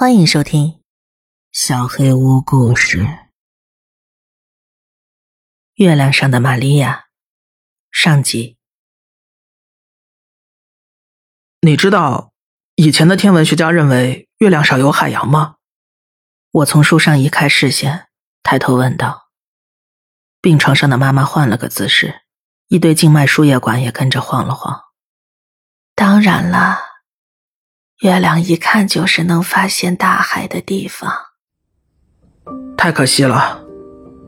欢迎收听《小黑屋故事》。月亮上的玛利亚，上集。你知道以前的天文学家认为月亮上有海洋吗？我从书上移开视线，抬头问道。病床上的妈妈换了个姿势，一堆静脉输液管也跟着晃了晃。当然了。月亮一看就是能发现大海的地方。太可惜了，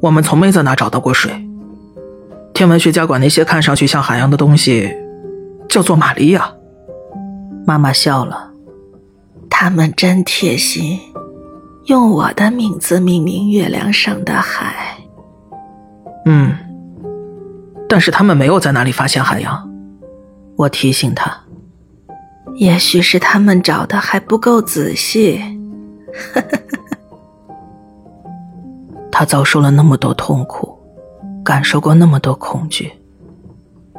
我们从没在那找到过水。天文学家管那些看上去像海洋的东西叫做玛利亚。妈妈笑了，他们真贴心，用我的名字命名月亮上的海。嗯，但是他们没有在那里发现海洋。我提醒他。也许是他们找的还不够仔细。他遭受了那么多痛苦，感受过那么多恐惧，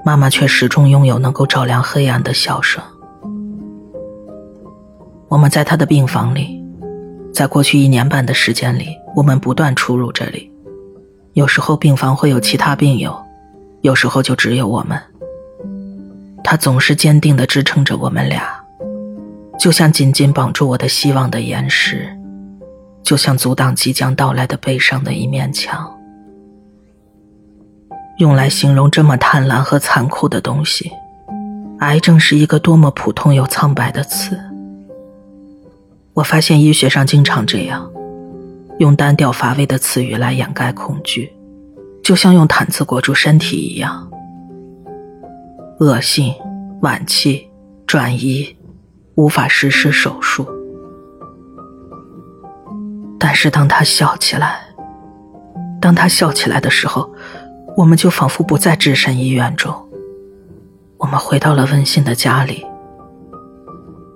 妈妈却始终拥有能够照亮黑暗的笑声。我们在他的病房里，在过去一年半的时间里，我们不断出入这里。有时候病房会有其他病友，有时候就只有我们。他总是坚定地支撑着我们俩，就像紧紧绑住我的希望的岩石，就像阻挡即将到来的悲伤的一面墙。用来形容这么贪婪和残酷的东西，癌症是一个多么普通又苍白的词。我发现医学上经常这样，用单调乏味的词语来掩盖恐惧，就像用毯子裹住身体一样。恶性、晚期、转移，无法实施手术。但是当他笑起来，当他笑起来的时候，我们就仿佛不在置身医院中，我们回到了温馨的家里。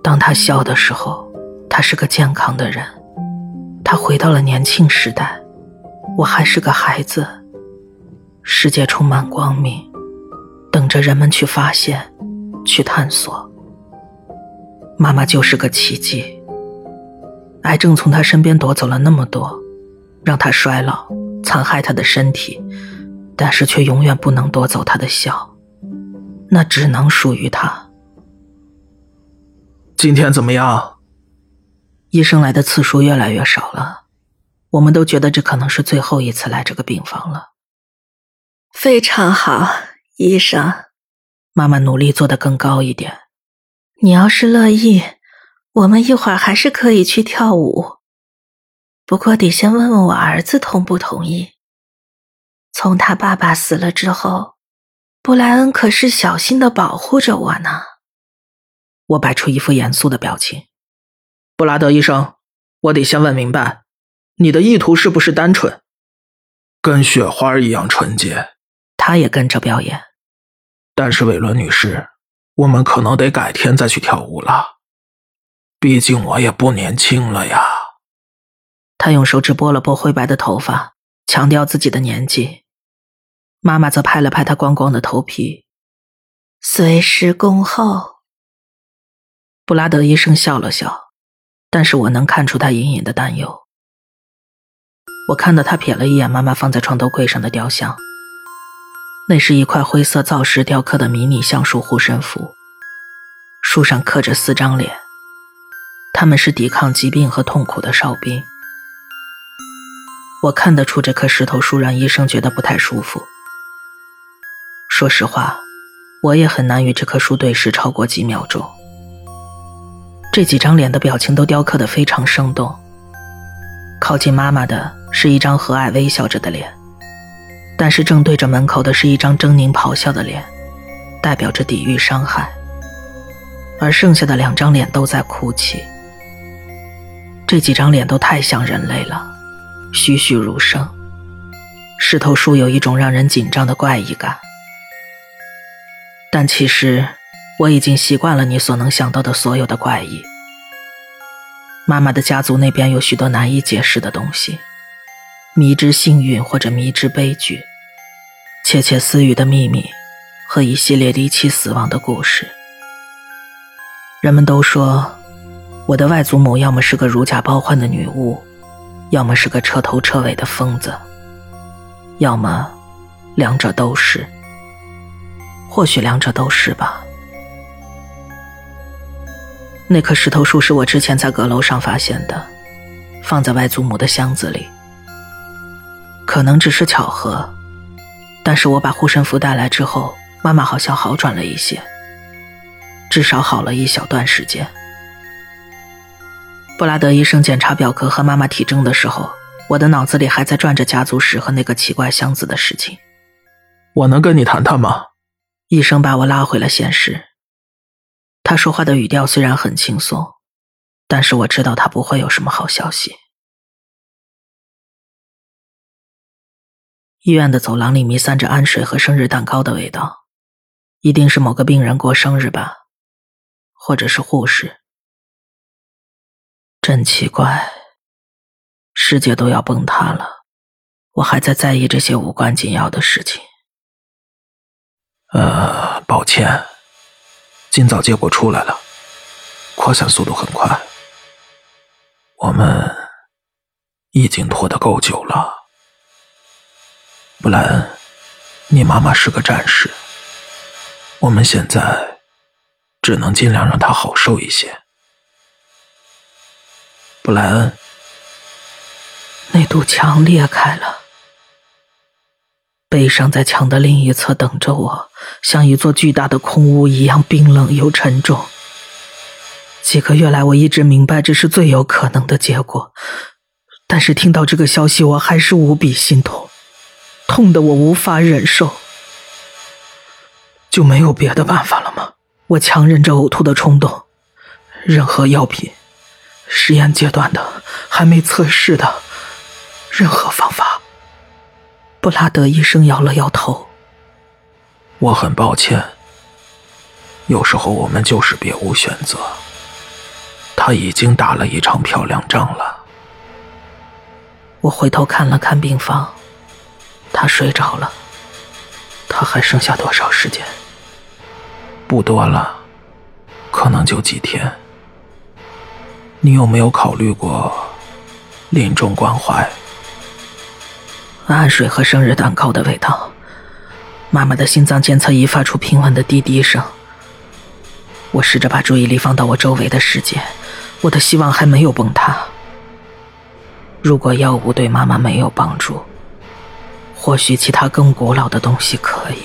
当他笑的时候，他是个健康的人，他回到了年轻时代，我还是个孩子，世界充满光明。等着人们去发现，去探索。妈妈就是个奇迹。癌症从她身边夺走了那么多，让她衰老，残害她的身体，但是却永远不能夺走她的笑，那只能属于她。今天怎么样？医生来的次数越来越少了，我们都觉得这可能是最后一次来这个病房了。非常好。医生，妈妈努力做得更高一点。你要是乐意，我们一会儿还是可以去跳舞。不过得先问问我儿子同不同意。从他爸爸死了之后，布莱恩可是小心的保护着我呢。我摆出一副严肃的表情。布拉德医生，我得先问明白，你的意图是不是单纯，跟雪花一样纯洁？他也跟着表演，但是韦伦女士，我们可能得改天再去跳舞了，毕竟我也不年轻了呀。他用手指拨了拨灰白的头发，强调自己的年纪。妈妈则拍了拍他光光的头皮，随时恭候。布拉德医生笑了笑，但是我能看出他隐隐的担忧。我看到他瞥了一眼妈妈放在床头柜上的雕像。那是一块灰色造石雕刻的迷你橡树护身符，树上刻着四张脸，他们是抵抗疾病和痛苦的哨兵。我看得出这棵石头树让医生觉得不太舒服。说实话，我也很难与这棵树对视超过几秒钟。这几张脸的表情都雕刻得非常生动。靠近妈妈的是一张和蔼微笑着的脸。但是正对着门口的是一张狰狞咆哮的脸，代表着抵御伤害。而剩下的两张脸都在哭泣。这几张脸都太像人类了，栩栩如生。石头树有一种让人紧张的怪异感。但其实我已经习惯了你所能想到的所有的怪异。妈妈的家族那边有许多难以解释的东西。迷之幸运或者迷之悲剧，窃窃私语的秘密和一系列离奇死亡的故事。人们都说，我的外祖母要么是个如假包换的女巫，要么是个彻头彻尾的疯子，要么两者都是。或许两者都是吧。那棵石头树是我之前在阁楼上发现的，放在外祖母的箱子里。可能只是巧合，但是我把护身符带来之后，妈妈好像好转了一些，至少好了一小段时间。布拉德医生检查表格和妈妈体征的时候，我的脑子里还在转着家族史和那个奇怪箱子的事情。我能跟你谈谈吗？医生把我拉回了现实。他说话的语调虽然很轻松，但是我知道他不会有什么好消息。医院的走廊里弥散着氨水和生日蛋糕的味道，一定是某个病人过生日吧，或者是护士。真奇怪，世界都要崩塌了，我还在在意这些无关紧要的事情。呃，抱歉，今早结果出来了，扩散速度很快，我们已经拖得够久了。布莱恩，你妈妈是个战士，我们现在只能尽量让她好受一些。布莱恩，那堵墙裂开了，悲伤在墙的另一侧等着我，像一座巨大的空屋一样冰冷又沉重。几个月来，我一直明白这是最有可能的结果，但是听到这个消息，我还是无比心痛。痛得我无法忍受，就没有别的办法了吗？我强忍着呕吐的冲动。任何药品，实验阶段的，还没测试的，任何方法。布拉德医生摇了摇头。我很抱歉，有时候我们就是别无选择。他已经打了一场漂亮仗了。我回头看了看病房。他睡着了，他还剩下多少时间？不多了，可能就几天。你有没有考虑过临终关怀？氨水和生日蛋糕的味道，妈妈的心脏监测仪发出平稳的滴滴声。我试着把注意力放到我周围的世界，我的希望还没有崩塌。如果药物对妈妈没有帮助，或许其他更古老的东西可以。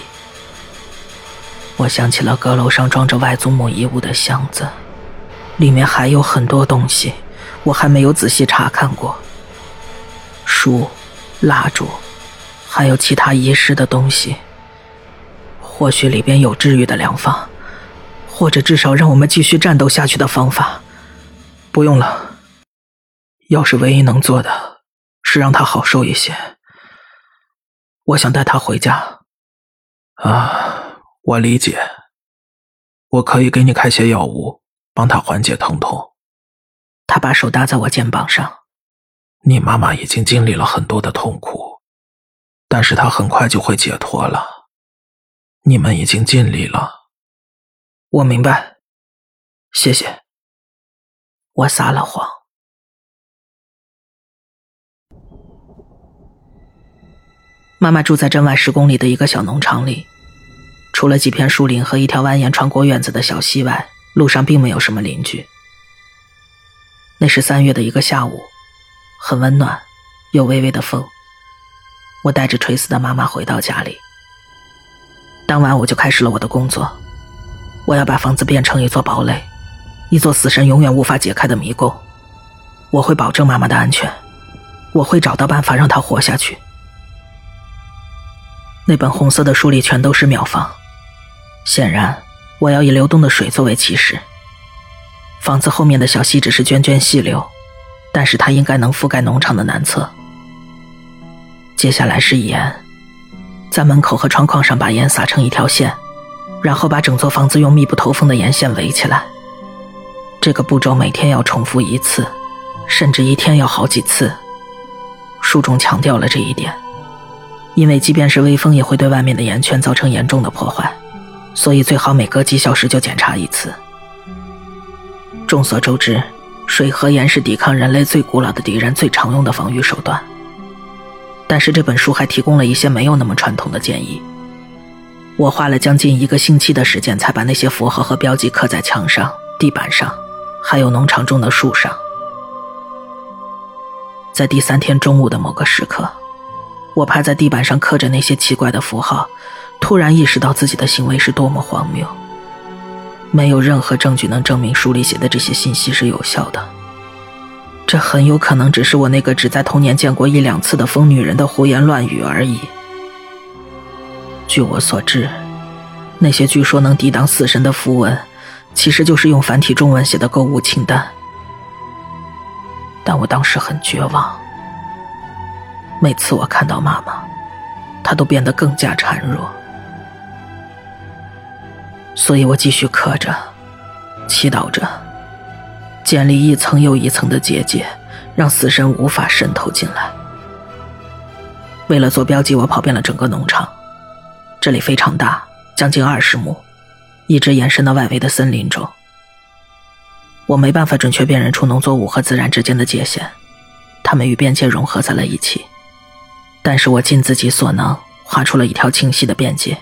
我想起了阁楼上装着外祖母遗物的箱子，里面还有很多东西，我还没有仔细查看过。书、蜡烛，还有其他遗失的东西。或许里边有治愈的良方，或者至少让我们继续战斗下去的方法。不用了，要是唯一能做的，是让他好受一些。我想带他回家。啊，我理解。我可以给你开些药物，帮他缓解疼痛。他把手搭在我肩膀上。你妈妈已经经历了很多的痛苦，但是她很快就会解脱了。你们已经尽力了。我明白，谢谢。我撒了谎。妈妈住在镇外十公里的一个小农场里，除了几片树林和一条蜿蜒穿过院子的小溪外，路上并没有什么邻居。那是三月的一个下午，很温暖，有微微的风。我带着垂死的妈妈回到家里。当晚我就开始了我的工作，我要把房子变成一座堡垒，一座死神永远无法解开的迷宫。我会保证妈妈的安全，我会找到办法让她活下去。那本红色的书里全都是妙方，显然我要以流动的水作为起始。房子后面的小溪只是涓涓细流，但是它应该能覆盖农场的南侧。接下来是盐，在门口和窗框上把盐撒成一条线，然后把整座房子用密不透风的盐线围起来。这个步骤每天要重复一次，甚至一天要好几次。书中强调了这一点。因为即便是微风也会对外面的岩圈造成严重的破坏，所以最好每隔几小时就检查一次。众所周知，水和盐是抵抗人类最古老的敌人最常用的防御手段。但是这本书还提供了一些没有那么传统的建议。我花了将近一个星期的时间，才把那些符号和标记刻在墙上、地板上，还有农场中的树上。在第三天中午的某个时刻，我趴在地板上刻着那些奇怪的符号，突然意识到自己的行为是多么荒谬。没有任何证据能证明书里写的这些信息是有效的。这很有可能只是我那个只在童年见过一两次的疯女人的胡言乱语而已。据我所知，那些据说能抵挡死神的符文，其实就是用繁体中文写的购物清单。但我当时很绝望。每次我看到妈妈，她都变得更加孱弱。所以我继续磕着，祈祷着，建立一层又一层的结界，让死神无法渗透进来。为了做标记，我跑遍了整个农场，这里非常大，将近二十亩，一直延伸到外围的森林中。我没办法准确辨认出农作物和自然之间的界限，它们与边界融合在了一起。但是我尽自己所能画出了一条清晰的边界。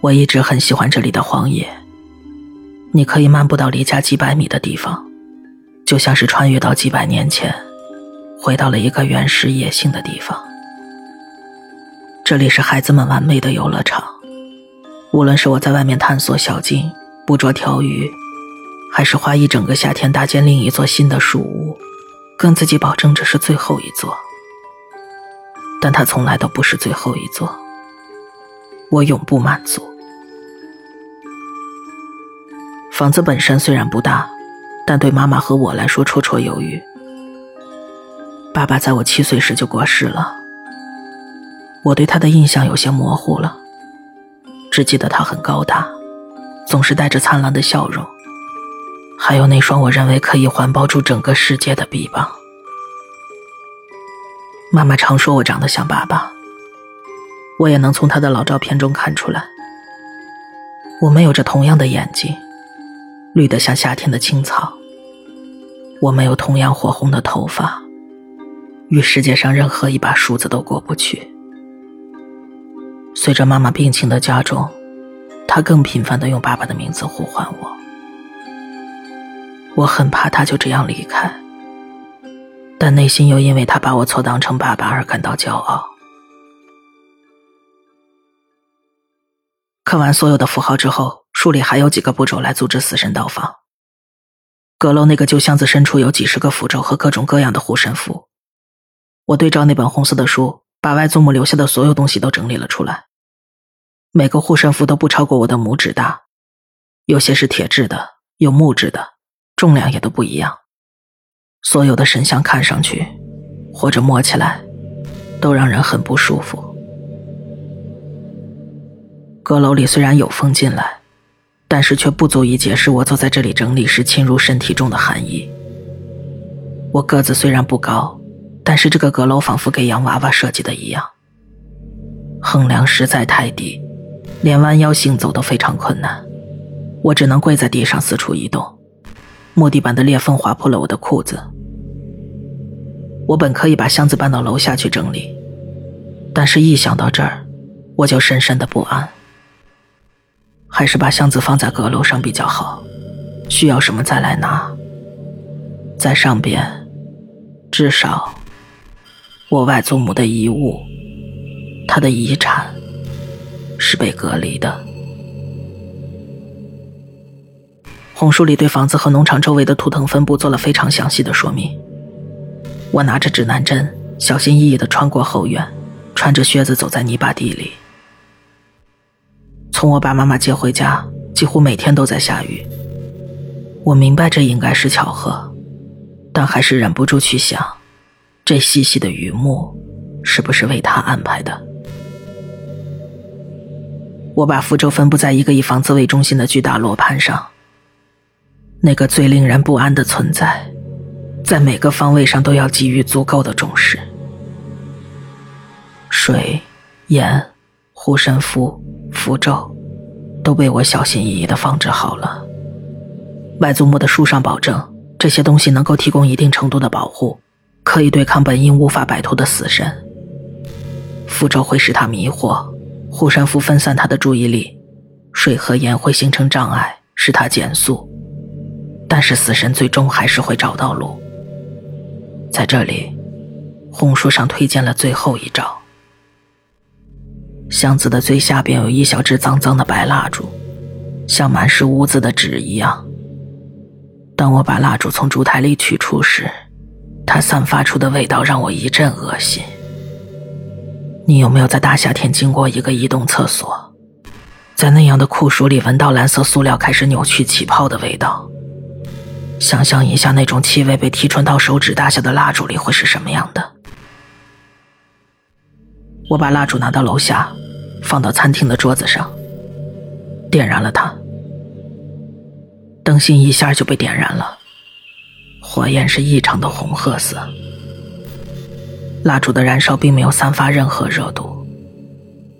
我一直很喜欢这里的荒野，你可以漫步到离家几百米的地方，就像是穿越到几百年前，回到了一个原始野性的地方。这里是孩子们完美的游乐场，无论是我在外面探索小径。捕捉条鱼，还是花一整个夏天搭建另一座新的树屋，跟自己保证这是最后一座。但它从来都不是最后一座。我永不满足。房子本身虽然不大，但对妈妈和我来说绰绰有余。爸爸在我七岁时就过世了，我对他的印象有些模糊了，只记得他很高大。总是带着灿烂的笑容，还有那双我认为可以环抱住整个世界的臂膀。妈妈常说我长得像爸爸，我也能从他的老照片中看出来。我们有着同样的眼睛，绿得像夏天的青草。我们有同样火红的头发，与世界上任何一把梳子都过不去。随着妈妈病情的加重。他更频繁的用爸爸的名字呼唤我，我很怕他就这样离开，但内心又因为他把我错当成爸爸而感到骄傲。刻完所有的符号之后，书里还有几个步骤来阻止死神到访。阁楼那个旧箱子深处有几十个符咒和各种各样的护身符，我对照那本红色的书，把外祖母留下的所有东西都整理了出来。每个护身符都不超过我的拇指大，有些是铁质的，有木质的，重量也都不一样。所有的神像看上去，或者摸起来，都让人很不舒服。阁楼里虽然有风进来，但是却不足以解释我坐在这里整理时侵入身体中的寒意。我个子虽然不高，但是这个阁楼仿佛给洋娃娃设计的一样，横梁实在太低。连弯腰行走都非常困难，我只能跪在地上四处移动。木地板的裂缝划破了我的裤子。我本可以把箱子搬到楼下去整理，但是一想到这儿，我就深深的不安。还是把箱子放在阁楼上比较好，需要什么再来拿。在上边，至少，我外祖母的遗物，她的遗产。是被隔离的。红书里对房子和农场周围的图腾分布做了非常详细的说明。我拿着指南针，小心翼翼地穿过后院，穿着靴子走在泥巴地里。从我把妈妈接回家，几乎每天都在下雨。我明白这应该是巧合，但还是忍不住去想，这细细的雨幕，是不是为他安排的？我把符咒分布在一个以房子为中心的巨大罗盘上。那个最令人不安的存在，在每个方位上都要给予足够的重视。水、盐、护身符、符咒，都被我小心翼翼的放置好了。外祖母的书上保证，这些东西能够提供一定程度的保护，可以对抗本应无法摆脱的死神。符咒会使他迷惑，护身符分散他的注意力，水和盐会形成障碍，使他减速。但是死神最终还是会找到路。在这里，红书上推荐了最后一招。箱子的最下边有一小支脏脏的白蜡烛，像满是污渍的纸一样。当我把蜡烛从烛台里取出时，它散发出的味道让我一阵恶心。你有没有在大夏天经过一个移动厕所，在那样的酷暑里闻到蓝色塑料开始扭曲起泡的味道？想象一下，那种气味被提纯到手指大小的蜡烛里会是什么样的？我把蜡烛拿到楼下，放到餐厅的桌子上，点燃了它。灯芯一下就被点燃了，火焰是异常的红褐色。蜡烛的燃烧并没有散发任何热度，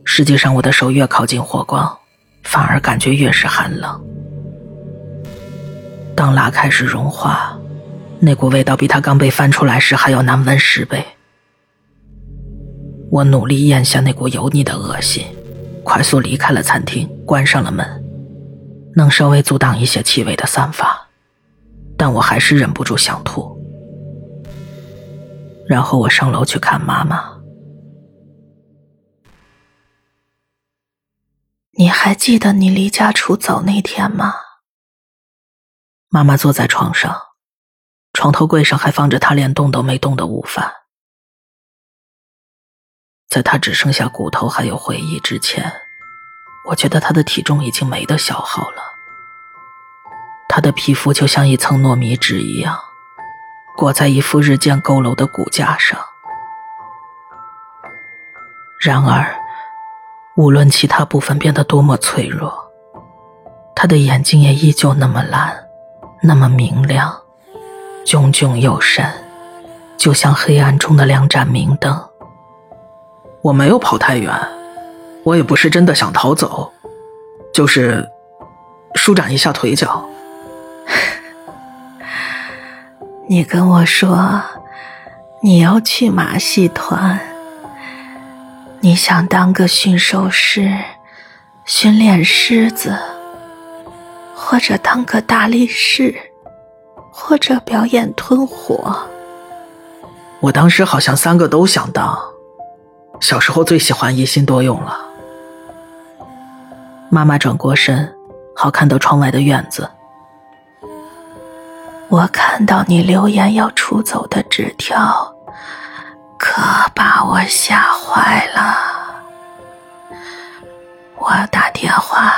实际上我的手越靠近火光，反而感觉越是寒冷。当蜡开始融化，那股味道比它刚被翻出来时还要难闻十倍。我努力咽下那股油腻的恶心，快速离开了餐厅，关上了门。能稍微阻挡一些气味的散发，但我还是忍不住想吐。然后我上楼去看妈妈。你还记得你离家出走那天吗？妈妈坐在床上，床头柜上还放着她连动都没动的午饭。在她只剩下骨头还有回忆之前。我觉得他的体重已经没得消耗了，他的皮肤就像一层糯米纸一样，裹在一副日渐佝偻的骨架上。然而，无论其他部分变得多么脆弱，他的眼睛也依旧那么蓝，那么明亮，炯炯有神，就像黑暗中的两盏明灯。我没有跑太远。我也不是真的想逃走，就是舒展一下腿脚。你跟我说你要去马戏团，你想当个驯兽师，训练狮子，或者当个大力士，或者表演吞火。我当时好像三个都想当，小时候最喜欢一心多用了。妈妈转过身，好看到窗外的院子。我看到你留言要出走的纸条，可把我吓坏了。我打电话给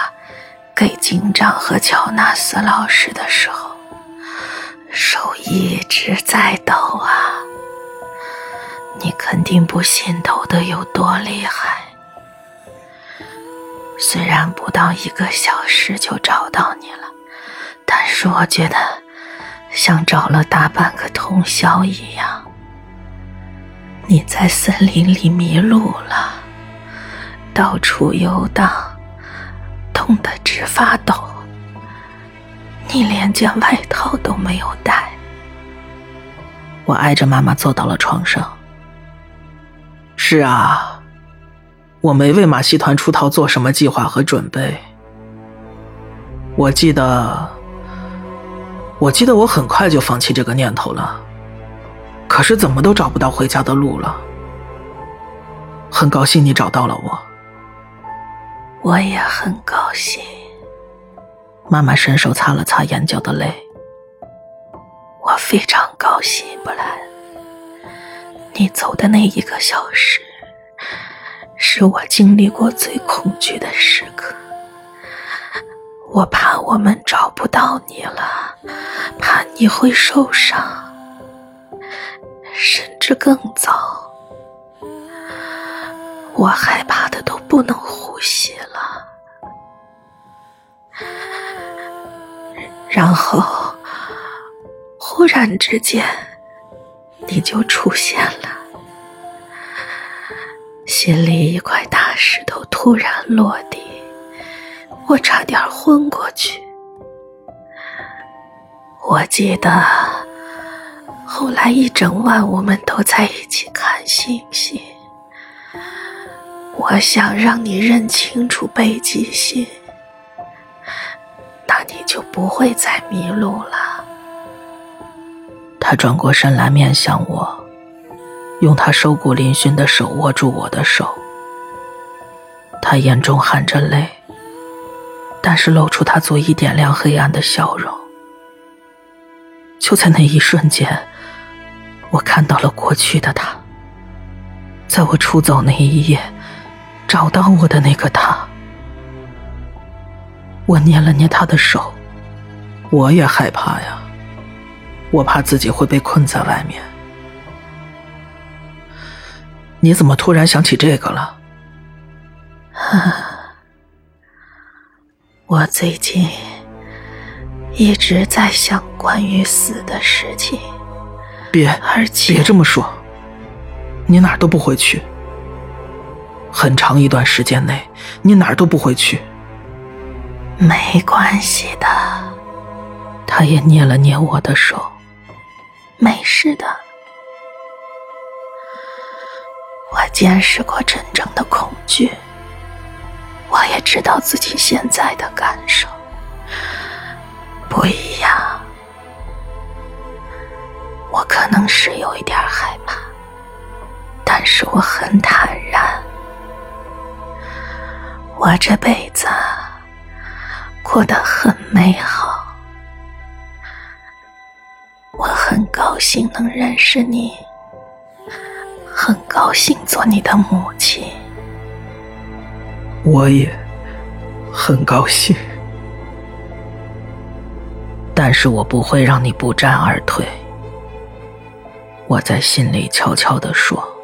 警长和乔纳斯老师的时候，手一直在抖啊。你肯定不信抖的有多厉害。虽然不到一个小时就找到你了，但是我觉得像找了大半个通宵一样。你在森林里迷路了，到处游荡，冻得直发抖。你连件外套都没有带。我挨着妈妈坐到了床上。是啊。我没为马戏团出逃做什么计划和准备。我记得，我记得我很快就放弃这个念头了。可是怎么都找不到回家的路了。很高兴你找到了我。我也很高兴。妈妈伸手擦了擦眼角的泪。我非常高兴，布兰。你走的那一个小时。是我经历过最恐惧的时刻，我怕我们找不到你了，怕你会受伤，甚至更糟。我害怕的都不能呼吸了。然后，忽然之间，你就出现了。心里一块大石头突然落地，我差点昏过去。我记得后来一整晚我们都在一起看星星。我想让你认清楚北极星，那你就不会再迷路了。他转过身来面向我，用他瘦骨嶙峋的手握住我的手。他眼中含着泪，但是露出他足以点亮黑暗的笑容。就在那一瞬间，我看到了过去的他。在我出走那一夜，找到我的那个他。我捏了捏他的手，我也害怕呀，我怕自己会被困在外面。你怎么突然想起这个了？我最近一直在想关于死的事情。别，而且别这么说。你哪儿都不会去。很长一段时间内，你哪儿都不会去。没关系的，他也捏了捏我的手。没事的。我见识过真正的恐惧。我也知道自己现在的感受不一样，我可能是有一点害怕，但是我很坦然。我这辈子过得很美好，我很高兴能认识你，很高兴做你的母亲。我也很高兴，但是我不会让你不战而退。我在心里悄悄地说。